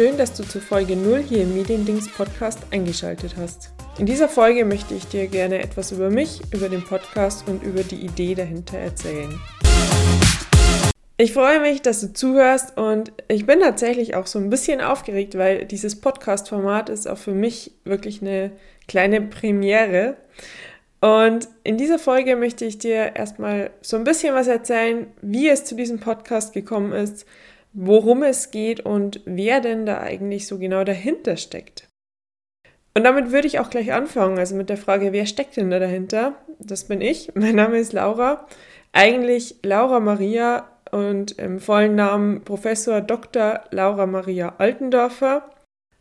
Schön, dass du zur Folge 0 hier im Mediendings Podcast eingeschaltet hast. In dieser Folge möchte ich dir gerne etwas über mich, über den Podcast und über die Idee dahinter erzählen. Ich freue mich, dass du zuhörst und ich bin tatsächlich auch so ein bisschen aufgeregt, weil dieses Podcast-Format ist auch für mich wirklich eine kleine Premiere. Und in dieser Folge möchte ich dir erstmal so ein bisschen was erzählen, wie es zu diesem Podcast gekommen ist, worum es geht und wer denn da eigentlich so genau dahinter steckt. Und damit würde ich auch gleich anfangen, also mit der Frage, wer steckt denn da dahinter? Das bin ich. Mein Name ist Laura. Eigentlich Laura Maria und im vollen Namen Professor Dr. Laura Maria Altendorfer.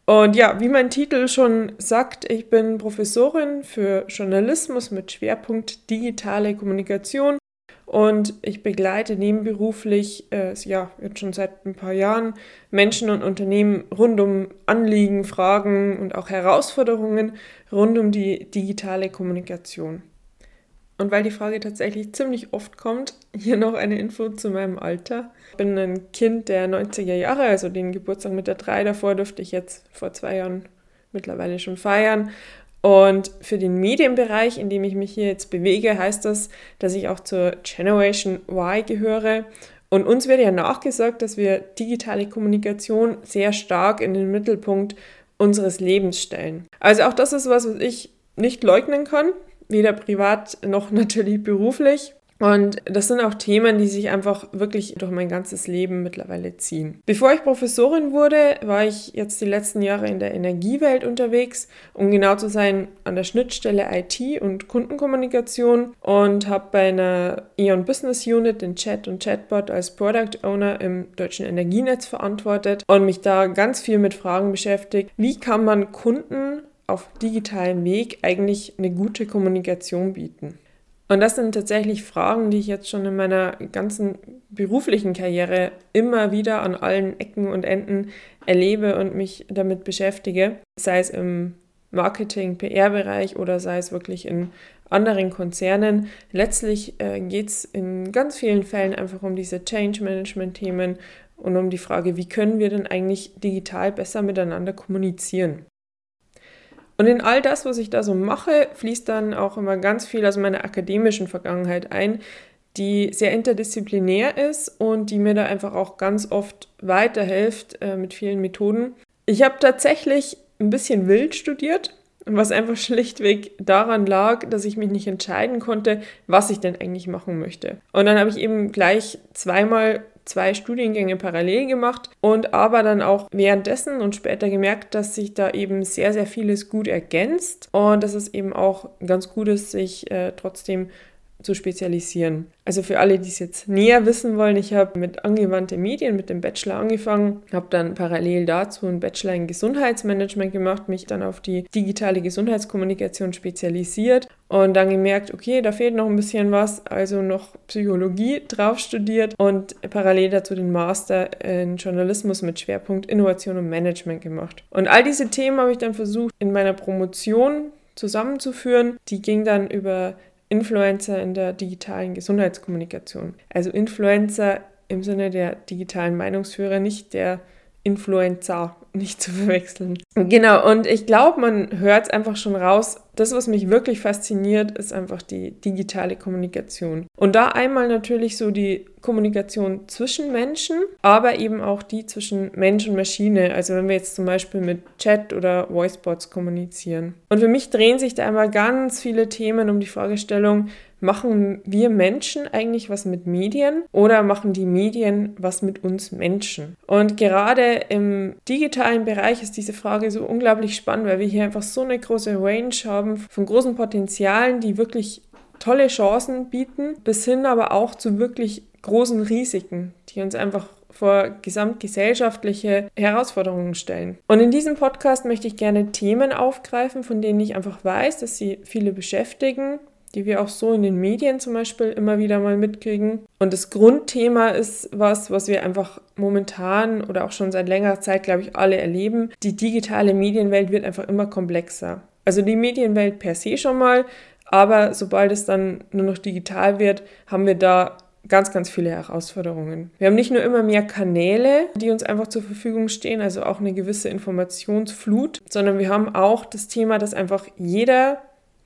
Und ja, wie mein Titel schon sagt, ich bin Professorin für Journalismus mit Schwerpunkt digitale Kommunikation und ich begleite nebenberuflich, äh, ja, jetzt schon seit ein paar Jahren Menschen und Unternehmen rund um Anliegen, Fragen und auch Herausforderungen rund um die digitale Kommunikation. Und weil die Frage tatsächlich ziemlich oft kommt, hier noch eine Info zu meinem Alter. Ich bin ein Kind der 90er Jahre, also den Geburtstag mit der 3 davor durfte ich jetzt vor zwei Jahren mittlerweile schon feiern. Und für den Medienbereich, in dem ich mich hier jetzt bewege, heißt das, dass ich auch zur Generation Y gehöre. Und uns wird ja nachgesagt, dass wir digitale Kommunikation sehr stark in den Mittelpunkt unseres Lebens stellen. Also auch das ist was, was ich nicht leugnen kann weder privat noch natürlich beruflich. Und das sind auch Themen, die sich einfach wirklich durch mein ganzes Leben mittlerweile ziehen. Bevor ich Professorin wurde, war ich jetzt die letzten Jahre in der Energiewelt unterwegs, um genau zu sein an der Schnittstelle IT und Kundenkommunikation und habe bei einer Eon Business Unit den Chat und Chatbot als Product Owner im deutschen Energienetz verantwortet und mich da ganz viel mit Fragen beschäftigt. Wie kann man Kunden auf digitalem Weg eigentlich eine gute Kommunikation bieten? Und das sind tatsächlich Fragen, die ich jetzt schon in meiner ganzen beruflichen Karriere immer wieder an allen Ecken und Enden erlebe und mich damit beschäftige, sei es im Marketing, PR-Bereich oder sei es wirklich in anderen Konzernen. Letztlich äh, geht es in ganz vielen Fällen einfach um diese Change-Management-Themen und um die Frage, wie können wir denn eigentlich digital besser miteinander kommunizieren. Und in all das, was ich da so mache, fließt dann auch immer ganz viel aus meiner akademischen Vergangenheit ein, die sehr interdisziplinär ist und die mir da einfach auch ganz oft weiterhilft äh, mit vielen Methoden. Ich habe tatsächlich ein bisschen wild studiert, was einfach schlichtweg daran lag, dass ich mich nicht entscheiden konnte, was ich denn eigentlich machen möchte. Und dann habe ich eben gleich zweimal zwei Studiengänge parallel gemacht und aber dann auch währenddessen und später gemerkt, dass sich da eben sehr, sehr vieles gut ergänzt und dass es eben auch ganz gut ist, sich äh, trotzdem zu spezialisieren. Also für alle, die es jetzt näher wissen wollen, ich habe mit angewandte Medien, mit dem Bachelor angefangen, habe dann parallel dazu einen Bachelor in Gesundheitsmanagement gemacht, mich dann auf die digitale Gesundheitskommunikation spezialisiert und dann gemerkt, okay, da fehlt noch ein bisschen was, also noch Psychologie drauf studiert und parallel dazu den Master in Journalismus mit Schwerpunkt Innovation und Management gemacht. Und all diese Themen habe ich dann versucht in meiner Promotion zusammenzuführen. Die ging dann über Influencer in der digitalen Gesundheitskommunikation. Also Influencer im Sinne der digitalen Meinungsführer, nicht der Influencer, nicht zu verwechseln. Genau, und ich glaube, man hört es einfach schon raus. Das, was mich wirklich fasziniert, ist einfach die digitale Kommunikation. Und da einmal natürlich so die Kommunikation zwischen Menschen, aber eben auch die zwischen Mensch und Maschine. Also wenn wir jetzt zum Beispiel mit Chat oder Voicebots kommunizieren. Und für mich drehen sich da einmal ganz viele Themen um die Fragestellung, Machen wir Menschen eigentlich was mit Medien oder machen die Medien was mit uns Menschen? Und gerade im digitalen Bereich ist diese Frage so unglaublich spannend, weil wir hier einfach so eine große Range haben von großen Potenzialen, die wirklich tolle Chancen bieten, bis hin aber auch zu wirklich großen Risiken, die uns einfach vor gesamtgesellschaftliche Herausforderungen stellen. Und in diesem Podcast möchte ich gerne Themen aufgreifen, von denen ich einfach weiß, dass sie viele beschäftigen die wir auch so in den Medien zum Beispiel immer wieder mal mitkriegen. Und das Grundthema ist was, was wir einfach momentan oder auch schon seit längerer Zeit, glaube ich, alle erleben. Die digitale Medienwelt wird einfach immer komplexer. Also die Medienwelt per se schon mal, aber sobald es dann nur noch digital wird, haben wir da ganz, ganz viele Herausforderungen. Wir haben nicht nur immer mehr Kanäle, die uns einfach zur Verfügung stehen, also auch eine gewisse Informationsflut, sondern wir haben auch das Thema, dass einfach jeder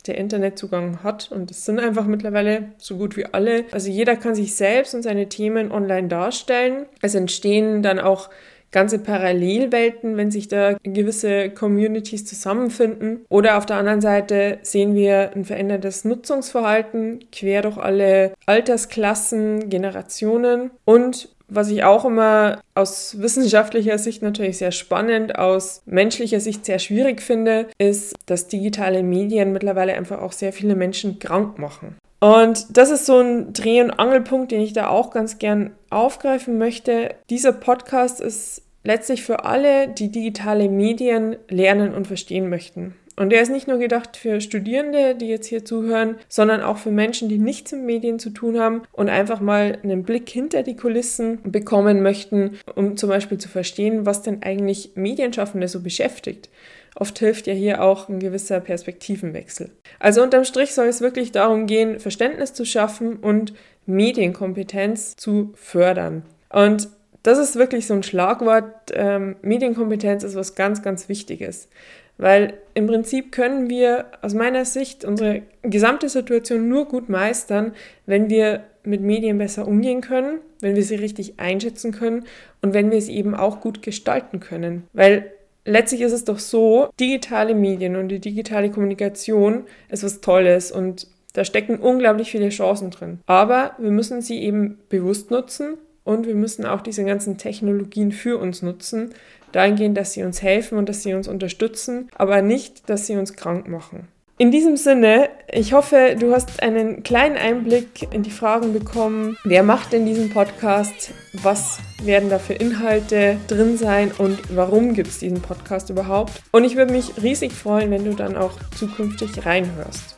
der Internetzugang hat und das sind einfach mittlerweile so gut wie alle. Also jeder kann sich selbst und seine Themen online darstellen. Es entstehen dann auch ganze Parallelwelten, wenn sich da gewisse Communities zusammenfinden. Oder auf der anderen Seite sehen wir ein verändertes Nutzungsverhalten quer durch alle Altersklassen, Generationen und was ich auch immer aus wissenschaftlicher Sicht natürlich sehr spannend, aus menschlicher Sicht sehr schwierig finde, ist, dass digitale Medien mittlerweile einfach auch sehr viele Menschen krank machen. Und das ist so ein Dreh- und Angelpunkt, den ich da auch ganz gern aufgreifen möchte. Dieser Podcast ist letztlich für alle, die digitale Medien lernen und verstehen möchten. Und der ist nicht nur gedacht für Studierende, die jetzt hier zuhören, sondern auch für Menschen, die nichts mit Medien zu tun haben und einfach mal einen Blick hinter die Kulissen bekommen möchten, um zum Beispiel zu verstehen, was denn eigentlich Medienschaffende so beschäftigt. Oft hilft ja hier auch ein gewisser Perspektivenwechsel. Also unterm Strich soll es wirklich darum gehen, Verständnis zu schaffen und Medienkompetenz zu fördern. Und das ist wirklich so ein Schlagwort. Ähm, Medienkompetenz ist was ganz, ganz Wichtiges. Weil im Prinzip können wir aus meiner Sicht unsere gesamte Situation nur gut meistern, wenn wir mit Medien besser umgehen können, wenn wir sie richtig einschätzen können und wenn wir sie eben auch gut gestalten können. Weil letztlich ist es doch so, digitale Medien und die digitale Kommunikation ist was Tolles und da stecken unglaublich viele Chancen drin. Aber wir müssen sie eben bewusst nutzen und wir müssen auch diese ganzen Technologien für uns nutzen, dahingehend, dass sie uns helfen und dass sie uns unterstützen, aber nicht, dass sie uns krank machen. In diesem Sinne, ich hoffe, du hast einen kleinen Einblick in die Fragen bekommen. Wer macht denn diesen Podcast? Was werden da für Inhalte drin sein und warum gibt es diesen Podcast überhaupt? Und ich würde mich riesig freuen, wenn du dann auch zukünftig reinhörst.